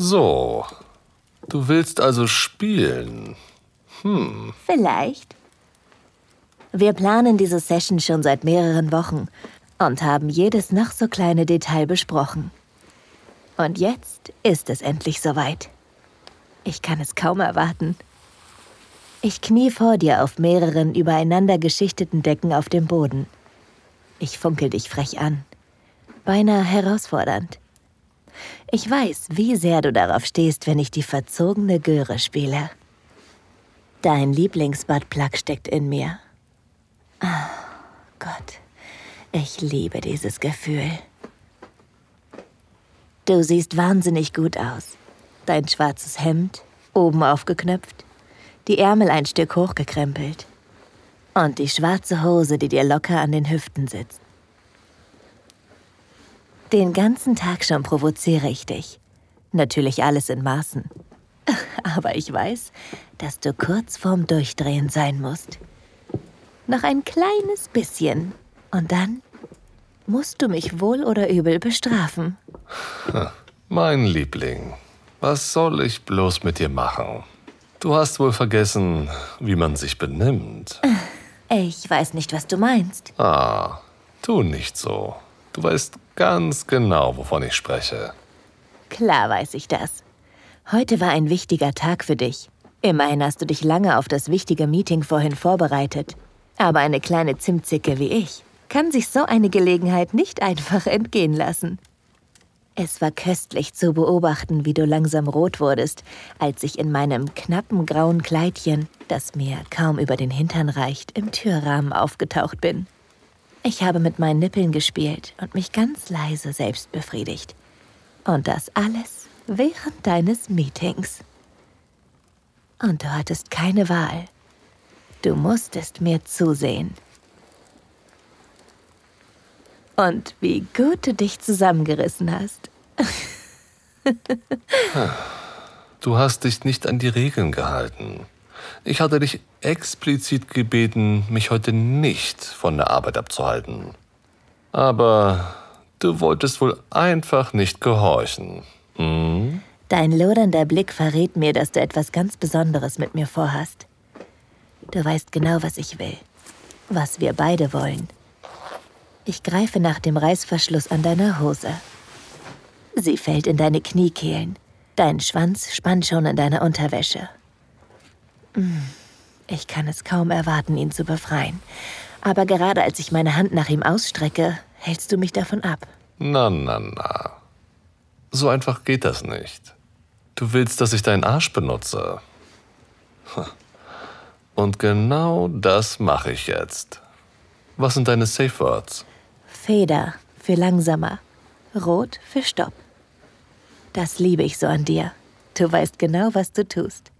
So, du willst also spielen. Hm. Vielleicht. Wir planen diese Session schon seit mehreren Wochen und haben jedes noch so kleine Detail besprochen. Und jetzt ist es endlich soweit. Ich kann es kaum erwarten. Ich knie vor dir auf mehreren übereinander geschichteten Decken auf dem Boden. Ich funkel dich frech an. Beinahe herausfordernd. Ich weiß, wie sehr du darauf stehst, wenn ich die verzogene Göre spiele. Dein Lieblingsbuttplug steckt in mir. Ah, Gott, ich liebe dieses Gefühl. Du siehst wahnsinnig gut aus. Dein schwarzes Hemd, oben aufgeknöpft, die Ärmel ein Stück hochgekrempelt und die schwarze Hose, die dir locker an den Hüften sitzt. Den ganzen Tag schon provoziere ich dich. Natürlich alles in Maßen. Aber ich weiß, dass du kurz vorm Durchdrehen sein musst. Noch ein kleines bisschen. Und dann musst du mich wohl oder übel bestrafen. Mein Liebling, was soll ich bloß mit dir machen? Du hast wohl vergessen, wie man sich benimmt. Ich weiß nicht, was du meinst. Ah, tu nicht so. Du weißt ganz genau, wovon ich spreche. Klar weiß ich das. Heute war ein wichtiger Tag für dich. Immerhin hast du dich lange auf das wichtige Meeting vorhin vorbereitet. Aber eine kleine Zimtzicke wie ich kann sich so eine Gelegenheit nicht einfach entgehen lassen. Es war köstlich zu beobachten, wie du langsam rot wurdest, als ich in meinem knappen grauen Kleidchen, das mir kaum über den Hintern reicht, im Türrahmen aufgetaucht bin. Ich habe mit meinen Nippeln gespielt und mich ganz leise selbst befriedigt. Und das alles während deines Meetings. Und du hattest keine Wahl. Du musstest mir zusehen. Und wie gut du dich zusammengerissen hast. du hast dich nicht an die Regeln gehalten. Ich hatte dich explizit gebeten, mich heute nicht von der Arbeit abzuhalten. Aber du wolltest wohl einfach nicht gehorchen. Hm? Dein lodernder Blick verrät mir, dass du etwas ganz Besonderes mit mir vorhast. Du weißt genau, was ich will. Was wir beide wollen. Ich greife nach dem Reißverschluss an deiner Hose. Sie fällt in deine Kniekehlen. Dein Schwanz spannt schon in deiner Unterwäsche. Ich kann es kaum erwarten, ihn zu befreien. Aber gerade als ich meine Hand nach ihm ausstrecke, hältst du mich davon ab. Na, na, na. So einfach geht das nicht. Du willst, dass ich deinen Arsch benutze. Und genau das mache ich jetzt. Was sind deine Safe Words? Feder für langsamer, Rot für Stopp. Das liebe ich so an dir. Du weißt genau, was du tust.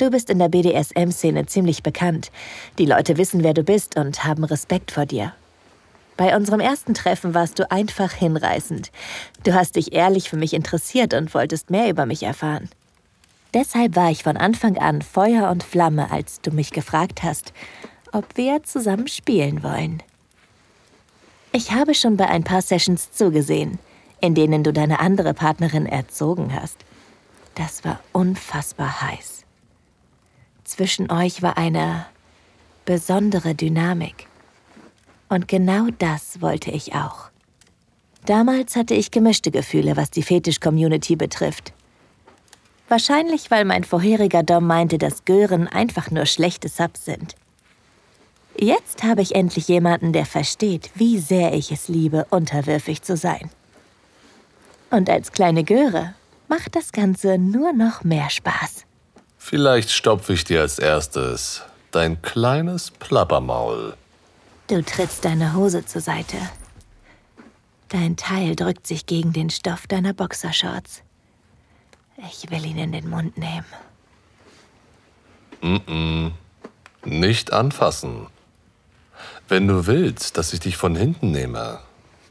Du bist in der BDSM-Szene ziemlich bekannt. Die Leute wissen, wer du bist und haben Respekt vor dir. Bei unserem ersten Treffen warst du einfach hinreißend. Du hast dich ehrlich für mich interessiert und wolltest mehr über mich erfahren. Deshalb war ich von Anfang an Feuer und Flamme, als du mich gefragt hast, ob wir zusammen spielen wollen. Ich habe schon bei ein paar Sessions zugesehen, in denen du deine andere Partnerin erzogen hast. Das war unfassbar heiß. Zwischen euch war eine besondere Dynamik. Und genau das wollte ich auch. Damals hatte ich gemischte Gefühle, was die Fetisch-Community betrifft. Wahrscheinlich, weil mein vorheriger Dom meinte, dass Gören einfach nur schlechte Subs sind. Jetzt habe ich endlich jemanden, der versteht, wie sehr ich es liebe, unterwürfig zu sein. Und als kleine Göre macht das Ganze nur noch mehr Spaß. Vielleicht stopfe ich dir als erstes dein kleines Plappermaul. Du trittst deine Hose zur Seite. Dein Teil drückt sich gegen den Stoff deiner Boxershorts. Ich will ihn in den Mund nehmen. Mm, -mm. Nicht anfassen. Wenn du willst, dass ich dich von hinten nehme,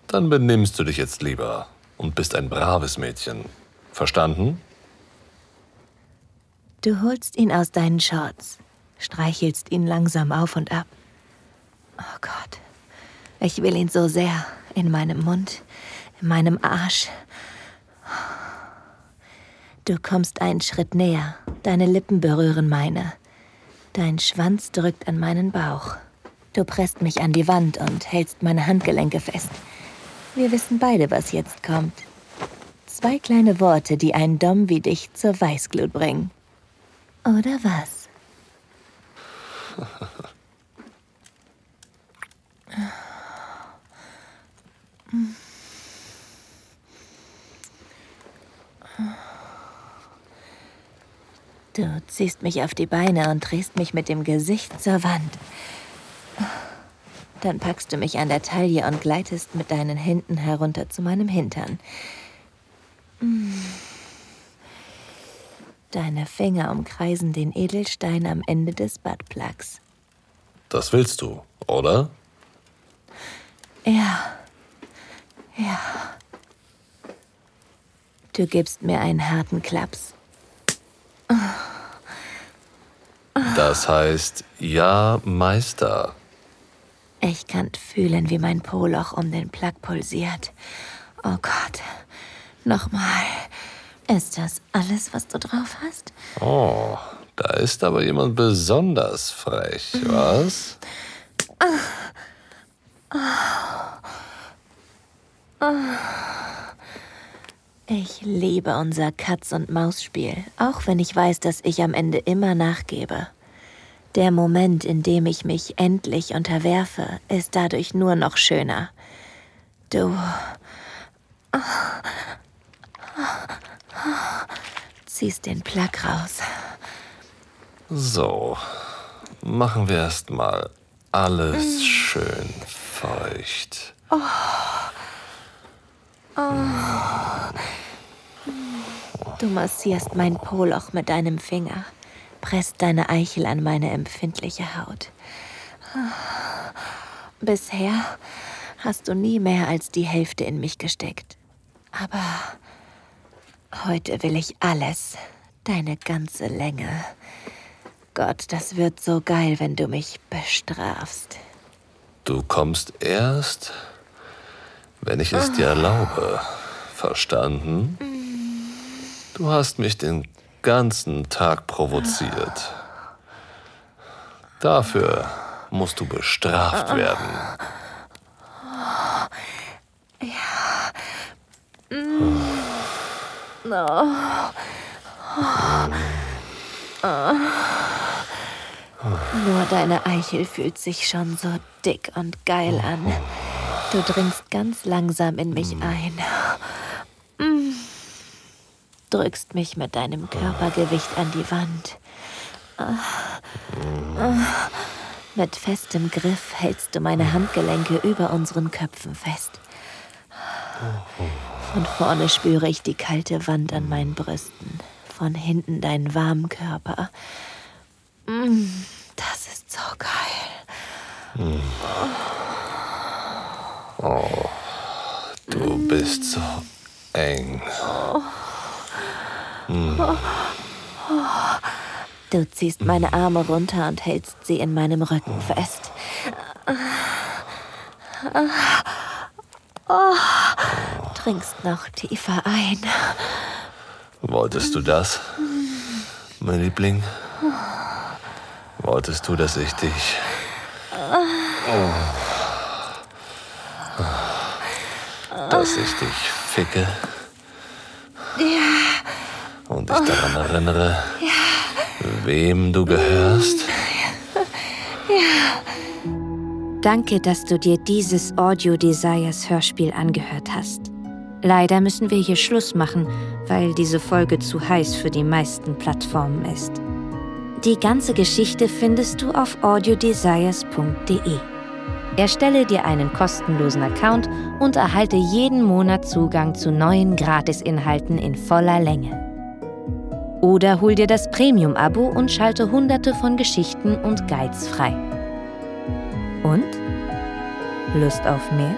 dann benimmst du dich jetzt lieber und bist ein braves Mädchen. Verstanden? Du holst ihn aus deinen Shorts, streichelst ihn langsam auf und ab. Oh Gott, ich will ihn so sehr in meinem Mund, in meinem Arsch. Du kommst einen Schritt näher. Deine Lippen berühren meine. Dein Schwanz drückt an meinen Bauch. Du presst mich an die Wand und hältst meine Handgelenke fest. Wir wissen beide, was jetzt kommt. Zwei kleine Worte, die einen Dom wie dich zur Weißglut bringen. Oder was? Du ziehst mich auf die Beine und drehst mich mit dem Gesicht zur Wand. Dann packst du mich an der Taille und gleitest mit deinen Händen herunter zu meinem Hintern. Deine Finger umkreisen den Edelstein am Ende des Buttplugs. Das willst du, oder? Ja. Ja. Du gibst mir einen harten Klaps. Das heißt, ja, Meister. Ich kann fühlen, wie mein Poloch um den Plug pulsiert. Oh Gott. Nochmal. Ist das alles, was du drauf hast? Oh, da ist aber jemand besonders frech, was? Ich liebe unser Katz- und Maus-Spiel, auch wenn ich weiß, dass ich am Ende immer nachgebe. Der Moment, in dem ich mich endlich unterwerfe, ist dadurch nur noch schöner. Du ziehst den Plug raus. So, machen wir erst mal alles schön feucht. Du massierst mein Poloch mit deinem Finger, presst deine Eichel an meine empfindliche Haut. Bisher hast du nie mehr als die Hälfte in mich gesteckt. Aber heute will ich alles, deine ganze Länge. Gott, das wird so geil, wenn du mich bestrafst. Du kommst erst, wenn ich es dir erlaube. Verstanden? Du hast mich den ganzen Tag provoziert. Dafür musst du bestraft werden. Nur deine Eichel fühlt sich schon so dick und geil an. Du dringst ganz langsam in mich ein. Mm. Drückst mich mit deinem Körpergewicht an die Wand. Ah. Ah. Mit festem Griff hältst du meine Handgelenke über unseren Köpfen fest. Von vorne spüre ich die kalte Wand an meinen Brüsten. Von hinten deinen warmen Körper. Mm, das ist so geil. Du bist so eng. Du ziehst meine Arme runter und hältst sie in meinem Rücken fest. Trinkst noch tiefer ein. Wolltest du das, mein Liebling? Wolltest du, dass ich dich. Oh. Dass ich dich ficke? Und dich daran erinnere, wem du gehörst? Danke, dass du dir dieses Audio Desires Hörspiel angehört hast. Leider müssen wir hier Schluss machen, weil diese Folge zu heiß für die meisten Plattformen ist. Die ganze Geschichte findest du auf audiodesires.de. Erstelle dir einen kostenlosen Account und erhalte jeden Monat Zugang zu neuen Gratisinhalten in voller Länge. Oder hol dir das Premium-Abo und schalte hunderte von Geschichten und Guides frei. Und? Lust auf mehr?